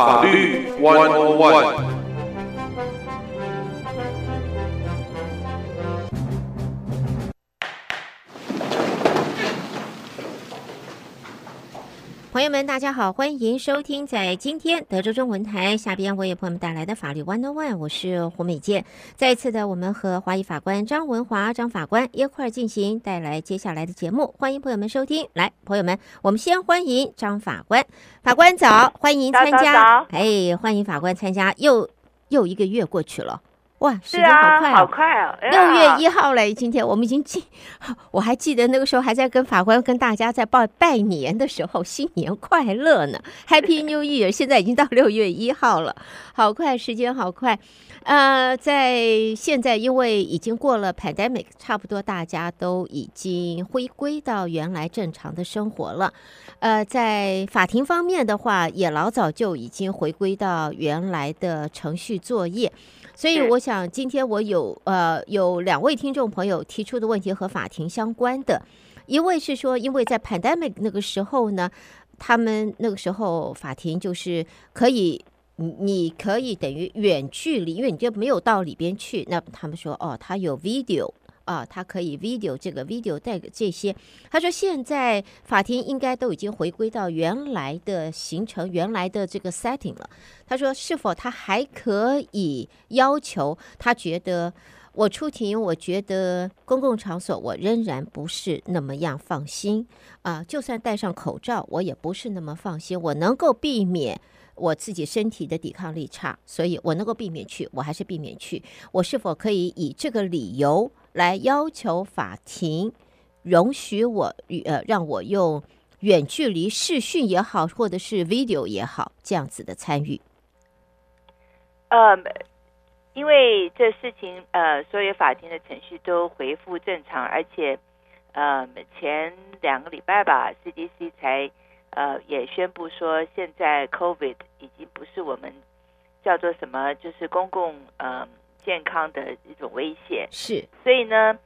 法律 One On One。朋友们，大家好，欢迎收听在今天德州中文台下边为朋友们带来的法律 One on One，我是胡美健。再一次的，我们和华裔法官张文华张法官一块儿进行带来接下来的节目，欢迎朋友们收听。来，朋友们，我们先欢迎张法官，法官早，欢迎参加。哎，欢迎法官参加，又又一个月过去了。哇，时间好快，啊，好快啊！六月一号嘞，今天我们已经进，我还记得那个时候还在跟法官跟大家在拜拜年的时候，新年快乐呢，Happy New Year！现在已经到六月一号了，好快，时间好快。呃，在现在因为已经过了 pandemic，差不多大家都已经回归到原来正常的生活了。呃，在法庭方面的话，也老早就已经回归到原来的程序作业。所以我想，今天我有呃有两位听众朋友提出的问题和法庭相关的，一位是说，因为在 pandemic 那个时候呢，他们那个时候法庭就是可以，你可以等于远距离，因为你就没有到里边去，那他们说哦，他有 video。啊，他可以 video 这个 video 带这些。他说现在法庭应该都已经回归到原来的行程、原来的这个 setting 了。他说是否他还可以要求？他觉得我出庭，我觉得公共场所我仍然不是那么样放心啊。就算戴上口罩，我也不是那么放心。我能够避免我自己身体的抵抗力差，所以我能够避免去，我还是避免去。我是否可以以这个理由？来要求法庭容许我呃，让我用远距离视讯也好，或者是 video 也好，这样子的参与。呃，因为这事情呃，所有法庭的程序都恢复正常，而且呃，前两个礼拜吧，CDC 才呃也宣布说，现在 COVID 已经不是我们叫做什么，就是公共呃。健康的一种威胁是，所以呢，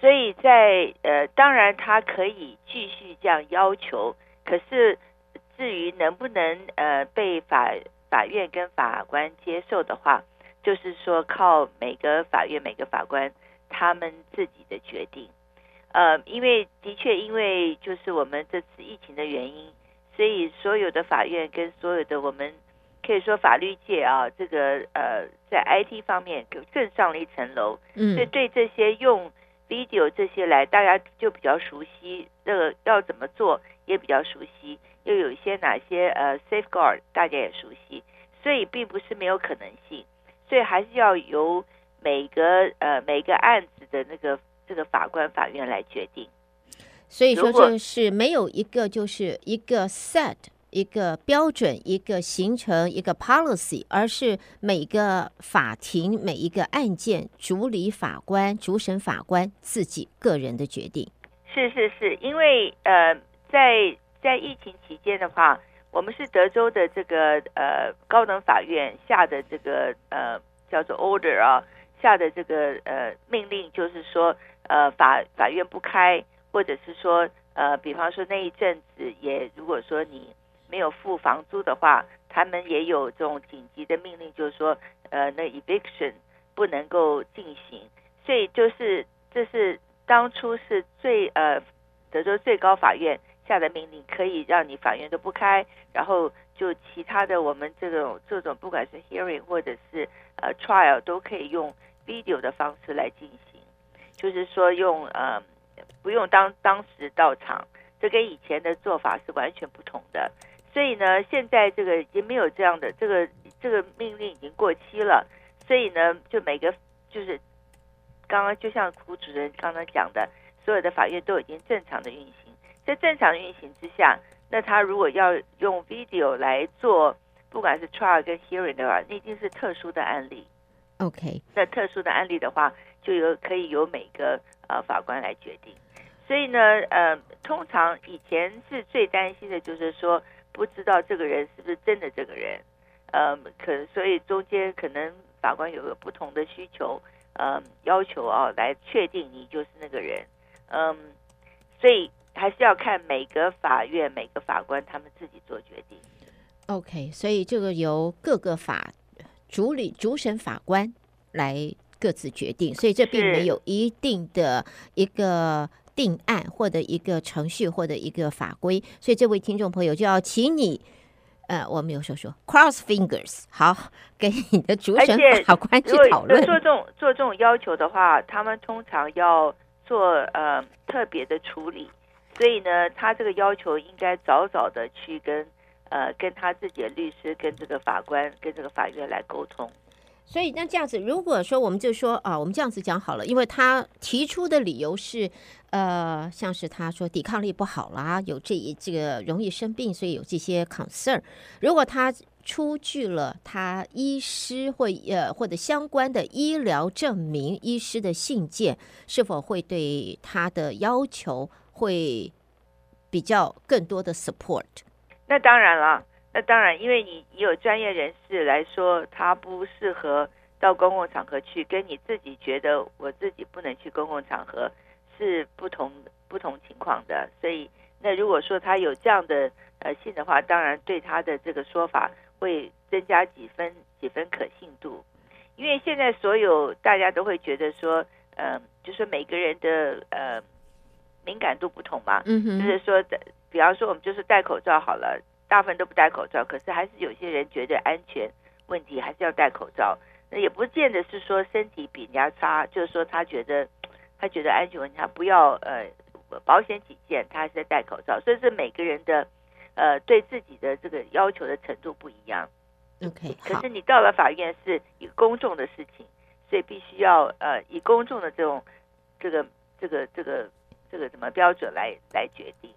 所以在呃，当然他可以继续这样要求，可是至于能不能呃被法法院跟法官接受的话，就是说靠每个法院每个法官他们自己的决定。呃，因为的确因为就是我们这次疫情的原因，所以所有的法院跟所有的我们。可以说法律界啊，这个呃，在 IT 方面更上了一层楼。嗯，所以对这些用 video 这些来，大家就比较熟悉。这个要怎么做也比较熟悉，又有一些哪些呃 safeguard 大家也熟悉，所以并不是没有可能性。所以还是要由每个呃每个案子的那个这个法官法院来决定。所以说这是没有一个就是一个 set。一个标准，一个形成，一个 policy，而是每个法庭每一个案件主理法官、主审法官自己个人的决定。是是是，因为呃，在在疫情期间的话，我们是德州的这个呃高等法院下的这个呃叫做 order 啊，下的这个呃命令，就是说呃法法院不开，或者是说呃比方说那一阵子也如果说你。没有付房租的话，他们也有这种紧急的命令，就是说，呃，那 eviction 不能够进行。所以就是这是当初是最呃德州最高法院下的命令，可以让你法院都不开，然后就其他的我们这种这种不管是 hearing 或者是呃 trial 都可以用 video 的方式来进行，就是说用呃不用当当时到场，这跟以前的做法是完全不同的。所以呢，现在这个已经没有这样的这个这个命令已经过期了。所以呢，就每个就是刚刚就像胡主任刚刚讲的，所有的法院都已经正常的运行。在正常运行之下，那他如果要用 video 来做，不管是 trial 跟 hearing 的话，那一定是特殊的案例。OK，那特殊的案例的话，就由可以由每个呃法官来决定。所以呢，呃，通常以前是最担心的就是说。不知道这个人是不是真的这个人，嗯，可能所以中间可能法官有个不同的需求，嗯，要求啊来确定你就是那个人，嗯，所以还是要看每个法院每个法官他们自己做决定。OK，所以这个由各个法主理主审法官来各自决定，所以这并没有一定的一个定案或者一个程序或者一个法规，所以这位听众朋友就要请你。呃，我们有时候说，cross fingers，好，跟你的主审法官去讨论。做这种做这种要求的话，他们通常要做呃特别的处理，所以呢，他这个要求应该早早的去跟呃跟他自己的律师、跟这个法官、跟这个法院来沟通。所以那这样子，如果说我们就说啊，我们这样子讲好了，因为他提出的理由是，呃，像是他说抵抗力不好啦，有这一这个容易生病，所以有这些 concern。如果他出具了他医师或呃或者相关的医疗证明，医师的信件，是否会对他的要求会比较更多的 support？那当然了。那当然，因为你有专业人士来说，他不适合到公共场合去，跟你自己觉得我自己不能去公共场合是不同不同情况的。所以，那如果说他有这样的呃信的话，当然对他的这个说法会增加几分几分可信度。因为现在所有大家都会觉得说，嗯、呃，就是每个人的呃敏感度不同嘛，嗯哼，就是说的，比方说我们就是戴口罩好了。大部分都不戴口罩，可是还是有些人觉得安全问题还是要戴口罩。那也不见得是说身体比人家差，就是说他觉得 他觉得安全问题，他不要呃保险起见，他还是在戴口罩。所以是每个人的呃对自己的这个要求的程度不一样。OK，可是你到了法院是一个公众的事情，所以必须要呃以公众的这种这个这个这个这个什么标准来来决定。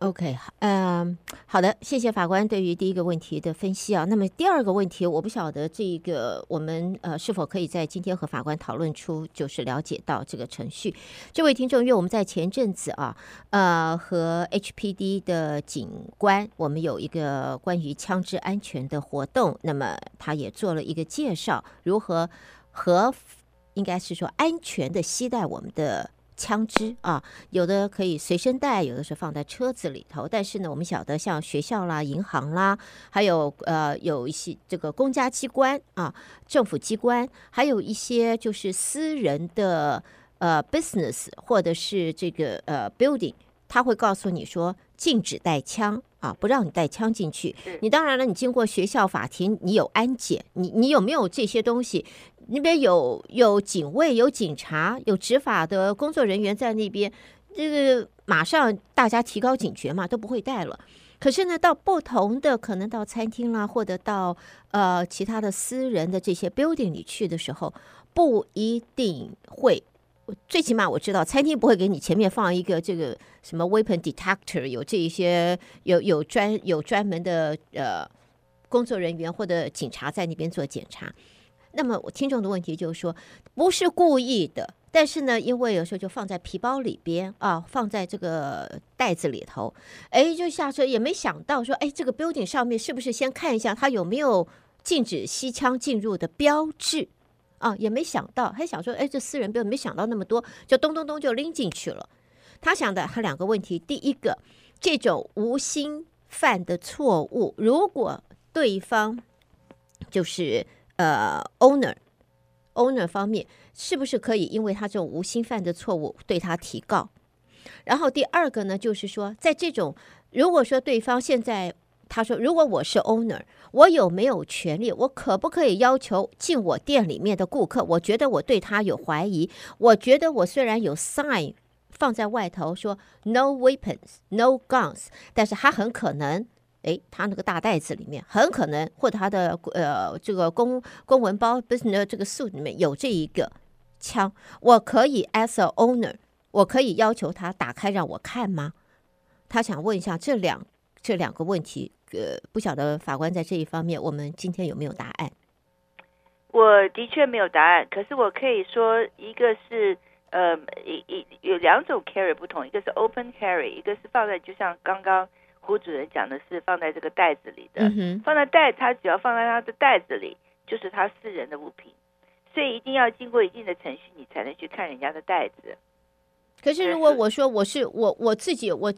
OK，嗯，好的，谢谢法官对于第一个问题的分析啊。那么第二个问题，我不晓得这个我们呃是否可以在今天和法官讨论出，就是了解到这个程序。这位听众，因为我们在前阵子啊，呃，和 HPD 的警官，我们有一个关于枪支安全的活动，那么他也做了一个介绍，如何和应该是说安全的携带我们的。枪支啊，有的可以随身带，有的是放在车子里头。但是呢，我们晓得像学校啦、银行啦，还有呃有一些这个公家机关啊、政府机关，还有一些就是私人的呃 business 或者是这个呃 building，他会告诉你说禁止带枪啊，不让你带枪进去。你当然了，你经过学校法庭，你有安检，你你有没有这些东西？那边有有警卫、有警察、有执法的工作人员在那边，这个马上大家提高警觉嘛，都不会带了。可是呢，到不同的可能到餐厅啦，或者到呃其他的私人的这些 building 里去的时候，不一定会。最起码我知道，餐厅不会给你前面放一个这个什么 weapon detector，有这一些有有专有专门的呃工作人员或者警察在那边做检查。那么我听众的问题就是说，不是故意的，但是呢，因为有时候就放在皮包里边啊，放在这个袋子里头，哎，就下车也没想到说，哎，这个 building 上面是不是先看一下它有没有禁止吸枪进入的标志啊？也没想到，还想说，哎，这私人病没想到那么多，就咚咚咚就拎进去了。他想的他两个问题，第一个，这种无心犯的错误，如果对方就是。呃，owner，owner 方面是不是可以因为他这种无心犯的错误对他提告？然后第二个呢，就是说，在这种如果说对方现在他说，如果我是 owner，我有没有权利？我可不可以要求进我店里面的顾客？我觉得我对他有怀疑，我觉得我虽然有 sign 放在外头说 no weapons，no guns，但是他很可能。哎，他那个大袋子里面很可能，或他的呃这个公公文包不是呢这个 suit 里面有这一个枪，我可以 as a owner，我可以要求他打开让我看吗？他想问一下这两这两个问题，呃，不晓得法官在这一方面，我们今天有没有答案？我的确没有答案，可是我可以说，一个是呃一一有两种 carry 不同，一个是 open carry，一个是放在就像刚刚。胡主任讲的是放在这个袋子里的，嗯、放在袋，他只要放在他的袋子里，就是他私人的物品，所以一定要经过一定的程序，你才能去看人家的袋子。可是如果我说我是我我自己，我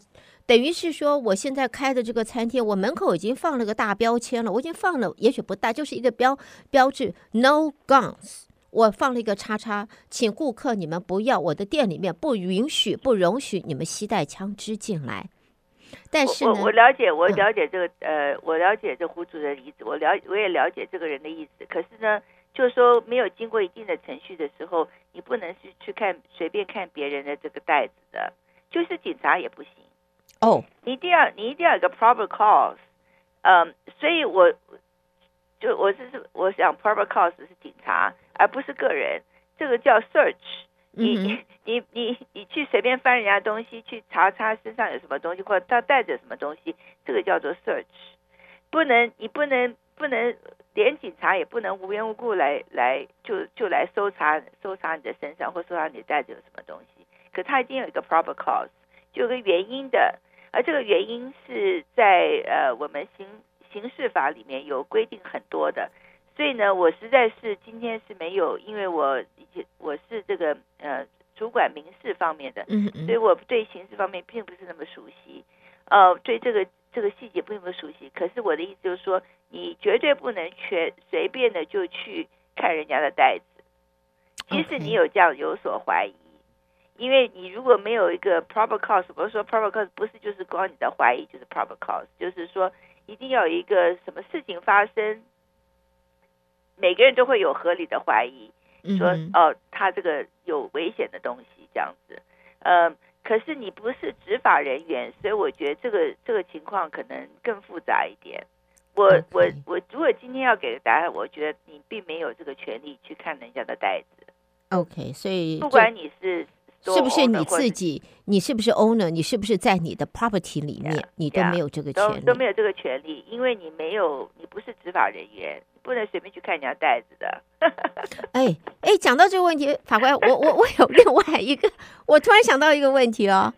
等于是说我现在开的这个餐厅，我门口已经放了个大标签了，我已经放了，也许不大，就是一个标标志，No guns。我放了一个叉叉，请顾客你们不要，我的店里面不允许、不容许你们携带枪支进来。但是呢，我我了解，我了解这个、嗯、呃，我了解这胡主任的意思，我了我也了解这个人的意思。可是呢，就是说没有经过一定的程序的时候，你不能是去看随便看别人的这个袋子的，就是警察也不行哦。你一定要你一定要有个 proper cause，嗯，所以我就我是我想 proper cause 是警察。而不是个人，这个叫 search。你 你你你你去随便翻人家东西，去查查身上有什么东西，或者他带着什么东西，这个叫做 search。不能，你不能不能，连警察也不能无缘无故来来就就来搜查搜查你的身上，或搜查你带着有什么东西。可他一定有一个 proper cause，就有个原因的，而这个原因是在呃我们刑刑事法里面有规定很多的。所以呢，我实在是今天是没有，因为我以前我是这个呃主管民事方面的，所以我对刑事方面并不是那么熟悉，呃，对这个这个细节并不熟悉。可是我的意思就是说，你绝对不能全随便的就去看人家的袋子，即使你有这样有所怀疑，因为你如果没有一个 proper cause，不是说 proper cause 不是就是光你的怀疑，就是 proper cause，就是说一定要有一个什么事情发生。每个人都会有合理的怀疑，说哦，他这个有危险的东西这样子，呃，可是你不是执法人员，所以我觉得这个这个情况可能更复杂一点。我我我如果今天要给个答案，我觉得你并没有这个权利去看人家的袋子。OK，所以不管你是。是不是你自己？你是不是 owner？你是不是在你的 property 里面？Yeah, 你都没有这个权利，都，都没有这个权利，因为你没有，你不是执法人员，不能随便去看人家袋子的。哎哎，讲到这个问题，法官，我我我有另外一个，我突然想到一个问题哦。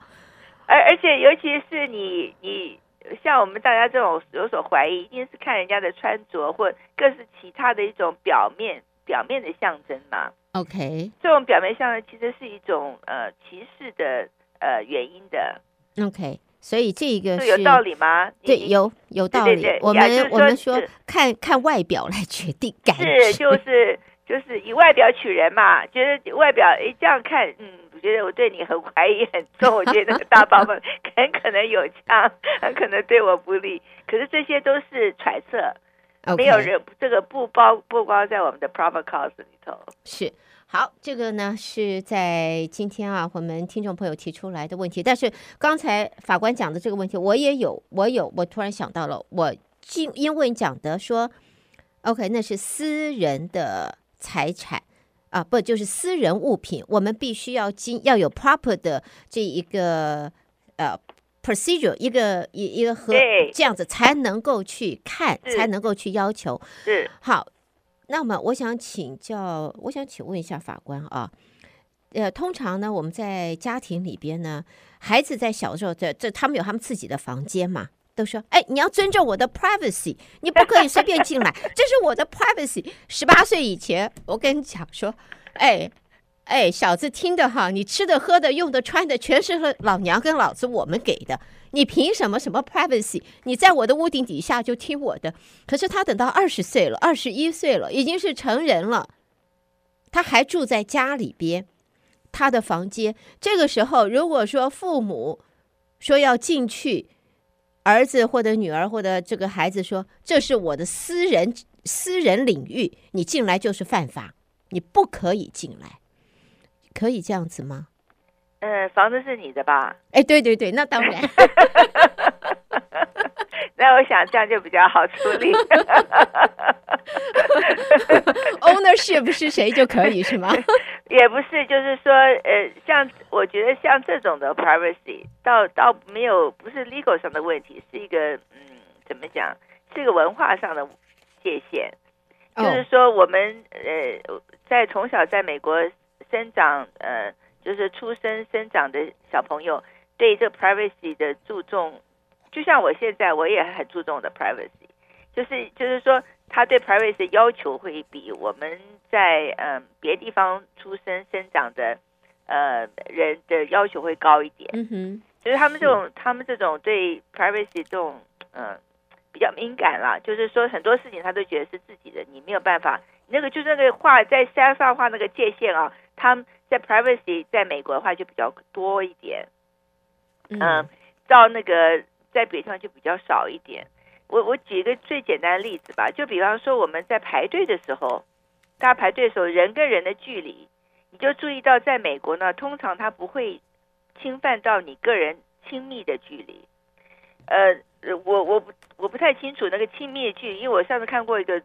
而而且，尤其是你你像我们大家这种有所怀疑，一定是看人家的穿着，或更是其他的一种表面表面的象征嘛。OK，这种表面象征，其实是一种呃歧视的呃原因的。OK，所以这个是有道理吗？对，有有道理。对对对，我们、就是、我们说看看外表来决定感觉，是就是就是以外表取人嘛。觉得外表哎这样看，嗯，我觉得我对你很怀疑很重。我觉得那个大宝宝很可能有枪，很可能对我不利。可是这些都是揣测。没有人，这个不包不包在我们的 proper cause 里头。是，好，这个呢是在今天啊，我们听众朋友提出来的问题。但是刚才法官讲的这个问题，我也有，我有，我突然想到了，我因因为讲的说，OK，那是私人的财产啊，不就是私人物品，我们必须要经要有 proper 的这一个呃。Procedure 一个一一个和这样子才能够去看，才能够去要求。是好，那么我想请教，我想请问一下法官啊，呃，通常呢，我们在家庭里边呢，孩子在小时候，这这他们有他们自己的房间嘛，都说，哎，你要尊重我的 privacy，你不可以随便进来，这是我的 privacy。十八岁以前，我跟你讲说，哎。哎，小子，听着哈，你吃的、喝的、用的、穿的，全是老娘跟老子我们给的，你凭什么什么 privacy？你在我的屋顶底下就听我的。可是他等到二十岁了，二十一岁了，已经是成人了，他还住在家里边，他的房间。这个时候，如果说父母说要进去，儿子或者女儿或者这个孩子说这是我的私人私人领域，你进来就是犯法，你不可以进来。可以这样子吗？嗯，房子是你的吧？哎，对对对，那当然。那我想这样就比较好处理。Ownership 是谁就可以是吗？也不是，就是说，呃，像我觉得像这种的 privacy，倒倒没有，不是 legal 上的问题，是一个嗯，怎么讲，是一个文化上的界限。Oh. 就是说，我们呃，在从小在美国。生长呃，就是出生生长的小朋友对这个 privacy 的注重，就像我现在我也很注重的 privacy，就是就是说他对 privacy 的要求会比我们在嗯、呃、别地方出生生长的呃人的要求会高一点。嗯哼，就是他们这种他们这种对 privacy 这种嗯、呃、比较敏感啦，就是说很多事情他都觉得是自己的，你没有办法。那个就是那个画在山上画那个界限啊，他们在 privacy 在美国的话就比较多一点。嗯、呃，到那个在别的地方就比较少一点。我我举一个最简单的例子吧，就比方说我们在排队的时候，大家排队的时候，人跟人的距离，你就注意到，在美国呢，通常它不会侵犯到你个人亲密的距离。呃，我我不我不太清楚那个亲密的距离，因为我上次看过一个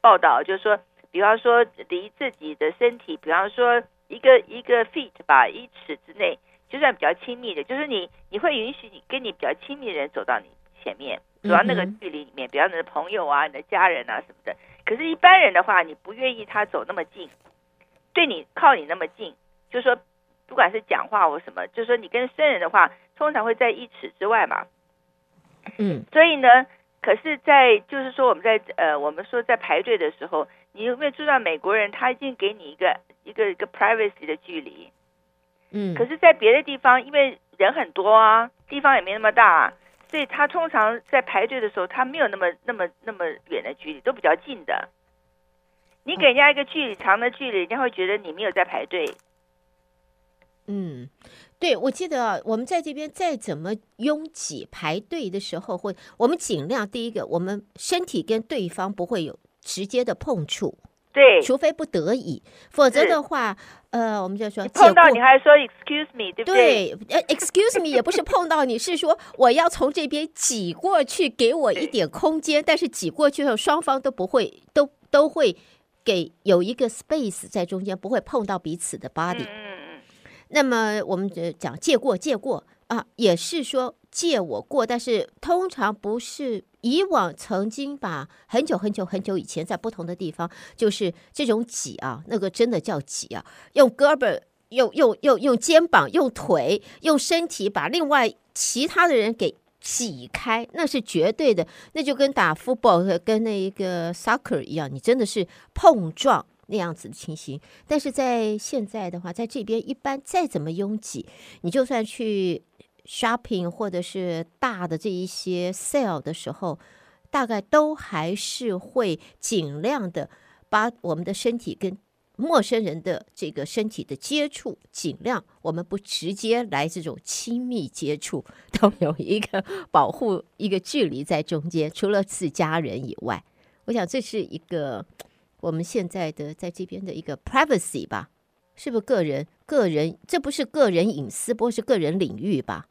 报道，就是说，比方说离自己的身体，比方说一个一个 feet 吧，一尺之内，就算比较亲密的，就是你你会允许你跟你比较亲密的人走到你前面。走到那个距离里面，比方你的朋友啊、你的家人啊什么的。可是，一般人的话，你不愿意他走那么近，对你靠你那么近，就是说，不管是讲话或什么，就是说，你跟生人的话，通常会在一尺之外嘛。嗯。所以呢，可是，在就是说，我们在呃，我们说在排队的时候，你有没有注意到美国人他已经给你一个一个一个 privacy 的距离？嗯。可是，在别的地方，因为人很多啊，地方也没那么大啊。所以他通常在排队的时候，他没有那么那么那么远的距离，都比较近的。你给人家一个距离长的距离，人家会觉得你没有在排队。嗯，对，我记得我们在这边再怎么拥挤排队的时候，会我们尽量第一个，我们身体跟对方不会有直接的碰触。对，除非不得已，否则的话，呃，我们就说碰到你还说 excuse me，对不对？对，呃，excuse me 也不是碰到你，是说我要从这边挤过去，给我一点空间。但是挤过去后，双方都不会，都都会给有一个 space 在中间，不会碰到彼此的 body。嗯，那么我们就讲借过，借过啊，也是说借我过，但是通常不是。以往曾经把很久很久很久以前在不同的地方，就是这种挤啊，那个真的叫挤啊，用胳膊、用用用用肩膀、用腿、用身体把另外其他的人给挤开，那是绝对的，那就跟打 football 跟那一个 soccer 一样，你真的是碰撞那样子的情形。但是在现在的话，在这边一般再怎么拥挤，你就算去。Shopping 或者是大的这一些 sale 的时候，大概都还是会尽量的把我们的身体跟陌生人的这个身体的接触，尽量我们不直接来这种亲密接触，都有一个保护一个距离在中间。除了自家人以外，我想这是一个我们现在的在这边的一个 privacy 吧？是不是个人个人？这不是个人隐私，不是个人领域吧？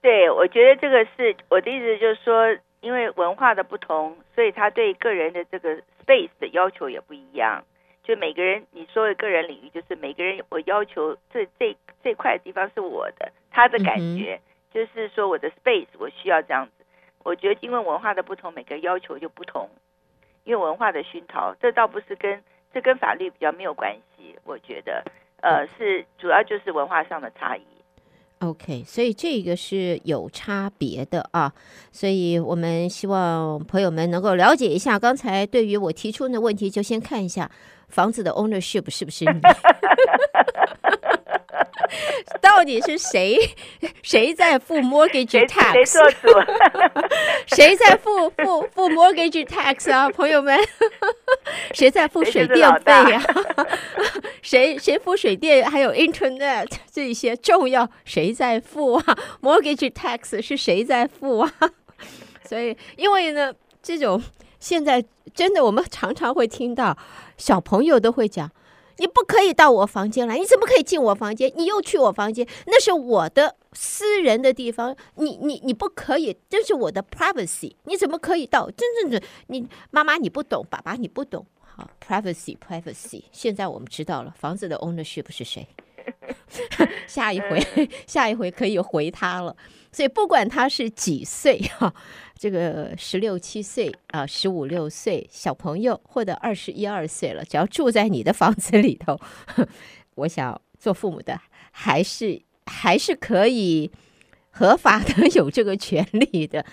对，我觉得这个是我的意思，就是说，因为文化的不同，所以他对个人的这个 space 的要求也不一样。就每个人，你说的个人领域，就是每个人我要求这这这块地方是我的，他的感觉、嗯、就是说我的 space 我需要这样子。我觉得因为文化的不同，每个要求就不同。因为文化的熏陶，这倒不是跟这跟法律比较没有关系。我觉得，呃，是主要就是文化上的差异。OK，所以这个是有差别的啊，所以我们希望朋友们能够了解一下。刚才对于我提出的问题，就先看一下房子的 ownership 是不是你。到底是谁谁在付 mortgage tax？谁做主？谁在付付付 mortgage tax 啊？朋友们，谁在付水电费呀？谁谁付水电？还有 internet 这些重要，谁在付啊？mortgage tax 是谁在付啊？所以，因为呢，这种现在真的，我们常常会听到小朋友都会讲。你不可以到我房间来，你怎么可以进我房间？你又去我房间，那是我的私人的地方，你你你不可以，这是我的 privacy，你怎么可以到？真正的你妈妈你不懂，爸爸你不懂，好 privacy privacy。现在我们知道了，房子的 ownership 是谁？下一回 下一回可以回他了。所以不管他是几岁 哈。这个十六七岁啊，十五六岁小朋友，或者二十一二岁了，只要住在你的房子里头，我想做父母的还是还是可以合法的 有这个权利的。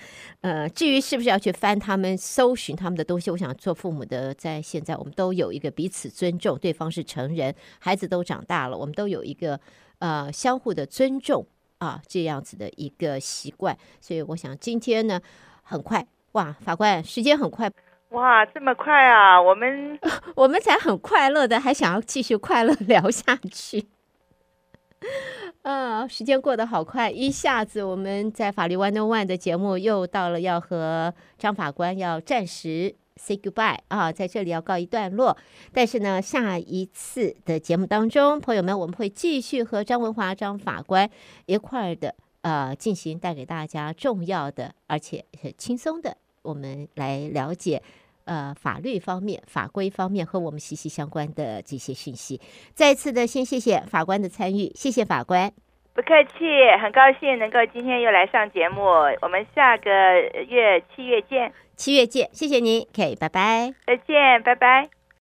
呃，至于是不是要去翻他们、搜寻他们的东西，我想做父母的，在现在我们都有一个彼此尊重，对方是成人，孩子都长大了，我们都有一个呃相互的尊重啊，这样子的一个习惯。所以我想今天呢，很快哇，法官时间很快，哇，这么快啊！我们 我们才很快乐的，还想要继续快乐聊下去。啊，时间过得好快，一下子我们在法律 One on One 的节目又到了要和张法官要暂时 say goodbye 啊，在这里要告一段落。但是呢，下一次的节目当中，朋友们，我们会继续和张文华张法官一块的呃进行带给大家重要的而且很轻松的，我们来了解呃法律方面、法规方面和我们息息相关的这些讯息。再次的先谢谢法官的参与，谢谢法官。不客气，很高兴能够今天又来上节目。我们下个月七月见，七月见，谢谢您，OK，拜拜，再见，拜拜。